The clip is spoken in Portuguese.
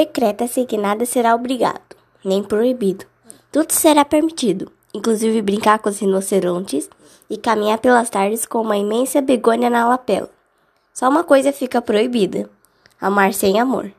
Decreta-se que nada será obrigado, nem proibido. Tudo será permitido, inclusive brincar com os rinocerontes e caminhar pelas tardes com uma imensa begônia na lapela. Só uma coisa fica proibida: amar sem amor.